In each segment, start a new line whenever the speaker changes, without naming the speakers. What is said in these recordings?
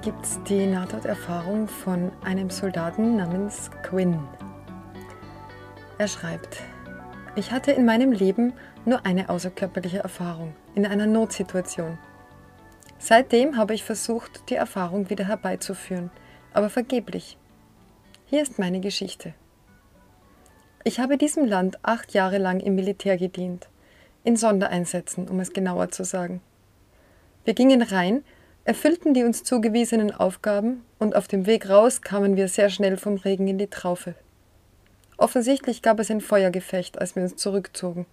Gibt es die Nahtoderfahrung von einem Soldaten namens Quinn. Er schreibt, ich hatte in meinem Leben nur eine außerkörperliche Erfahrung in einer Notsituation. Seitdem habe ich versucht, die Erfahrung wieder herbeizuführen, aber vergeblich. Hier ist meine Geschichte. Ich habe diesem Land acht Jahre lang im Militär gedient, in Sondereinsätzen, um es genauer zu sagen. Wir gingen rein, erfüllten die uns zugewiesenen Aufgaben und auf dem Weg raus kamen wir sehr schnell vom Regen in die Traufe. Offensichtlich gab es ein Feuergefecht, als wir uns zurückzogen.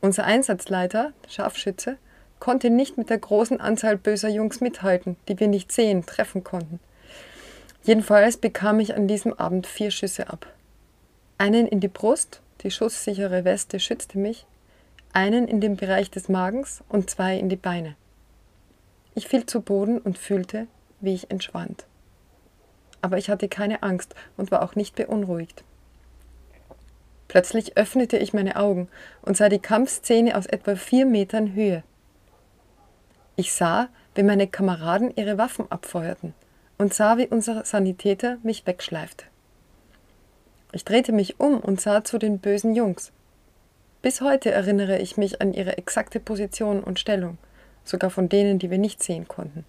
Unser Einsatzleiter, Scharfschütze, konnte nicht mit der großen Anzahl böser Jungs mithalten, die wir nicht sehen, treffen konnten. Jedenfalls bekam ich an diesem Abend vier Schüsse ab. Einen in die Brust, die schusssichere Weste schützte mich, einen in den Bereich des Magens und zwei in die Beine. Ich fiel zu Boden und fühlte, wie ich entschwand. Aber ich hatte keine Angst und war auch nicht beunruhigt. Plötzlich öffnete ich meine Augen und sah die Kampfszene aus etwa vier Metern Höhe. Ich sah, wie meine Kameraden ihre Waffen abfeuerten und sah, wie unser Sanitäter mich wegschleifte. Ich drehte mich um und sah zu den bösen Jungs. Bis heute erinnere ich mich an ihre exakte Position und Stellung, sogar von denen, die wir nicht sehen konnten.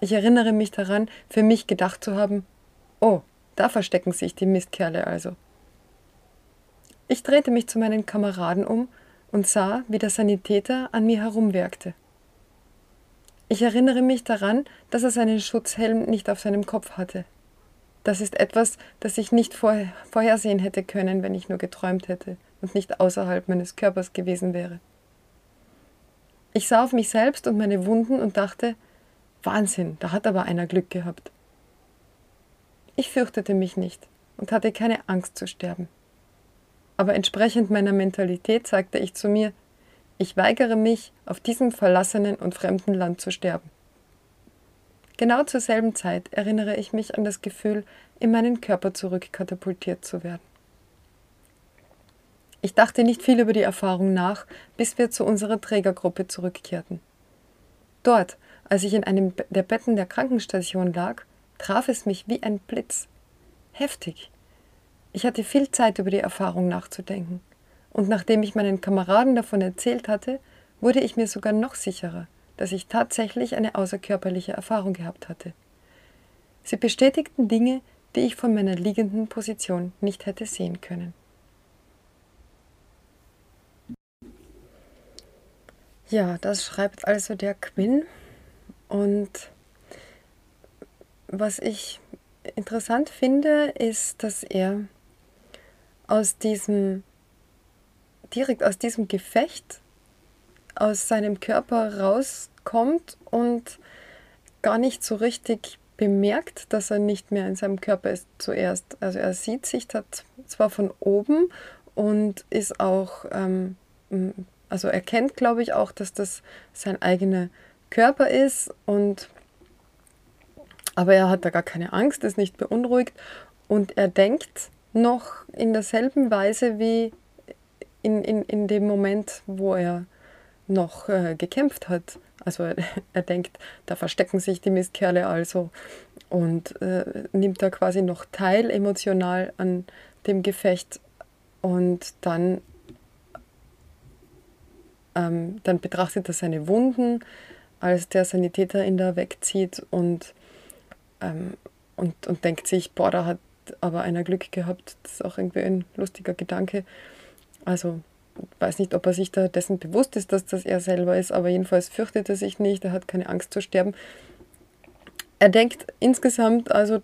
Ich erinnere mich daran, für mich gedacht zu haben, oh, da verstecken sich die Mistkerle also. Ich drehte mich zu meinen Kameraden um und sah, wie der Sanitäter an mir herumwerkte. Ich erinnere mich daran, dass er seinen Schutzhelm nicht auf seinem Kopf hatte. Das ist etwas, das ich nicht vorhersehen hätte können, wenn ich nur geträumt hätte und nicht außerhalb meines Körpers gewesen wäre. Ich sah auf mich selbst und meine Wunden und dachte, Wahnsinn, da hat aber einer Glück gehabt. Ich fürchtete mich nicht und hatte keine Angst zu sterben aber entsprechend meiner Mentalität sagte ich zu mir, ich weigere mich, auf diesem verlassenen und fremden Land zu sterben. Genau zur selben Zeit erinnere ich mich an das Gefühl, in meinen Körper zurückkatapultiert zu werden. Ich dachte nicht viel über die Erfahrung nach, bis wir zu unserer Trägergruppe zurückkehrten. Dort, als ich in einem der Betten der Krankenstation lag, traf es mich wie ein Blitz. Heftig, ich hatte viel Zeit über die Erfahrung nachzudenken. Und nachdem ich meinen Kameraden davon erzählt hatte, wurde ich mir sogar noch sicherer, dass ich tatsächlich eine außerkörperliche Erfahrung gehabt hatte. Sie bestätigten Dinge, die ich von meiner liegenden Position nicht hätte sehen können. Ja, das schreibt also der Quinn. Und was ich interessant finde, ist, dass er aus diesem, direkt aus diesem Gefecht, aus seinem Körper rauskommt und gar nicht so richtig bemerkt, dass er nicht mehr in seinem Körper ist zuerst. Also er sieht sich zwar von oben und ist auch, ähm, also erkennt, glaube ich, auch, dass das sein eigener Körper ist und aber er hat da gar keine Angst, ist nicht beunruhigt und er denkt, noch in derselben Weise wie in, in, in dem Moment, wo er noch äh, gekämpft hat. Also er, er, denkt, da verstecken sich die Mistkerle also und äh, nimmt da quasi noch teil emotional an dem Gefecht und dann, ähm, dann betrachtet er seine Wunden, als der Sanitäter ihn da wegzieht und, ähm, und, und denkt sich, boah, da hat aber einer Glück gehabt. Das ist auch irgendwie ein lustiger Gedanke. Also weiß nicht, ob er sich da dessen bewusst ist, dass das er selber ist, aber jedenfalls fürchtet er sich nicht, er hat keine Angst zu sterben. Er denkt insgesamt also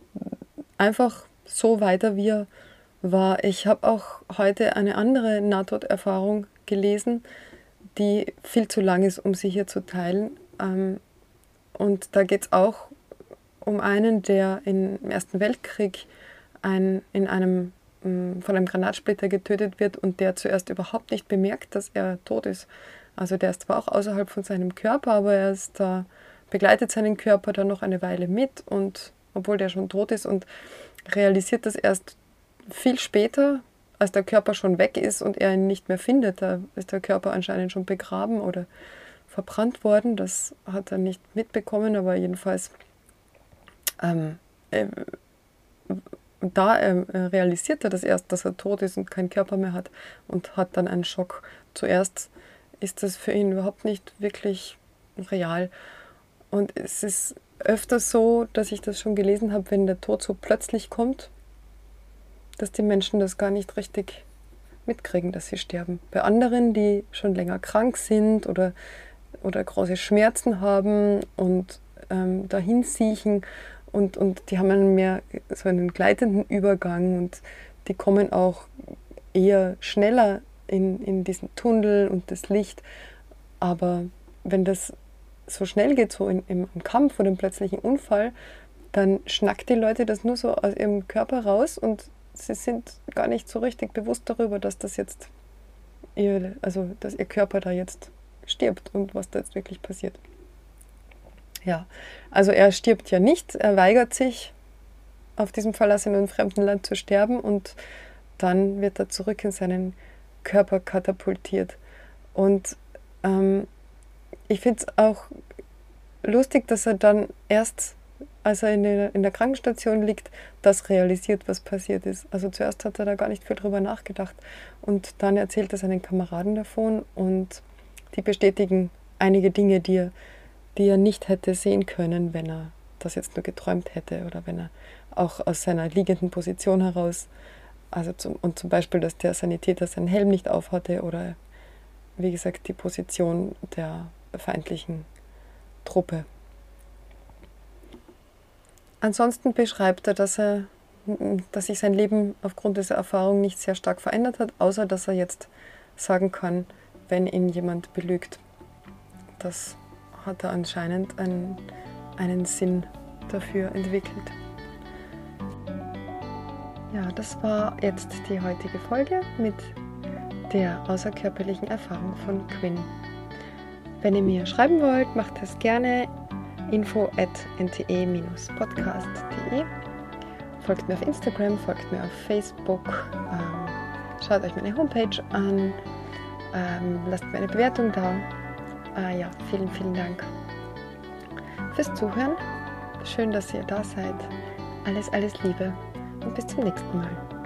einfach so weiter, wie er war, ich habe auch heute eine andere Nahtoderfahrung gelesen, die viel zu lang ist, um sie hier zu teilen. Ähm, und da geht es auch um einen, der im Ersten Weltkrieg ein, in einem, mm, von einem Granatsplitter getötet wird und der zuerst überhaupt nicht bemerkt, dass er tot ist. Also der ist zwar auch außerhalb von seinem Körper, aber er ist da, begleitet seinen Körper dann noch eine Weile mit und obwohl der schon tot ist und realisiert das erst viel später, als der Körper schon weg ist und er ihn nicht mehr findet. Da ist der Körper anscheinend schon begraben oder verbrannt worden. Das hat er nicht mitbekommen, aber jedenfalls ähm, äh, da äh, realisiert er das erst, dass er tot ist und keinen Körper mehr hat und hat dann einen Schock. Zuerst ist das für ihn überhaupt nicht wirklich real. Und es ist öfter so, dass ich das schon gelesen habe, wenn der Tod so plötzlich kommt, dass die Menschen das gar nicht richtig mitkriegen, dass sie sterben. Bei anderen, die schon länger krank sind oder, oder große Schmerzen haben und ähm, dahin siechen und, und die haben einen mehr so einen gleitenden Übergang und die kommen auch eher schneller in, in diesen Tunnel und das Licht. Aber wenn das so schnell geht, so in, im, im Kampf oder im plötzlichen Unfall, dann schnackt die Leute das nur so aus ihrem Körper raus und sie sind gar nicht so richtig bewusst darüber, dass das jetzt ihr, also dass ihr Körper da jetzt stirbt und was da jetzt wirklich passiert. Ja, also er stirbt ja nicht, er weigert sich, auf diesem verlassenen fremden Land zu sterben und dann wird er zurück in seinen Körper katapultiert. Und ähm, ich finde es auch lustig, dass er dann erst als er in der, in der Krankenstation liegt, das realisiert, was passiert ist. Also zuerst hat er da gar nicht viel drüber nachgedacht. Und dann erzählt er seinen Kameraden davon und die bestätigen einige Dinge, die er, die er nicht hätte sehen können, wenn er das jetzt nur geträumt hätte oder wenn er auch aus seiner liegenden Position heraus, also zum, und zum Beispiel, dass der Sanitäter seinen Helm nicht aufhatte oder wie gesagt die Position der feindlichen Truppe. Ansonsten beschreibt er, dass, er, dass sich sein Leben aufgrund dieser Erfahrung nicht sehr stark verändert hat, außer dass er jetzt sagen kann, wenn ihn jemand belügt. Das hat er anscheinend einen, einen Sinn dafür entwickelt. Ja, das war jetzt die heutige Folge mit der außerkörperlichen Erfahrung von Quinn. Wenn ihr mir schreiben wollt, macht das gerne info at nte-podcast.de. Folgt mir auf Instagram, folgt mir auf Facebook, ähm, schaut euch meine Homepage an, ähm, lasst mir eine Bewertung da. Äh, ja, vielen, vielen Dank fürs Zuhören. Schön, dass ihr da seid. Alles, alles Liebe und bis zum nächsten Mal.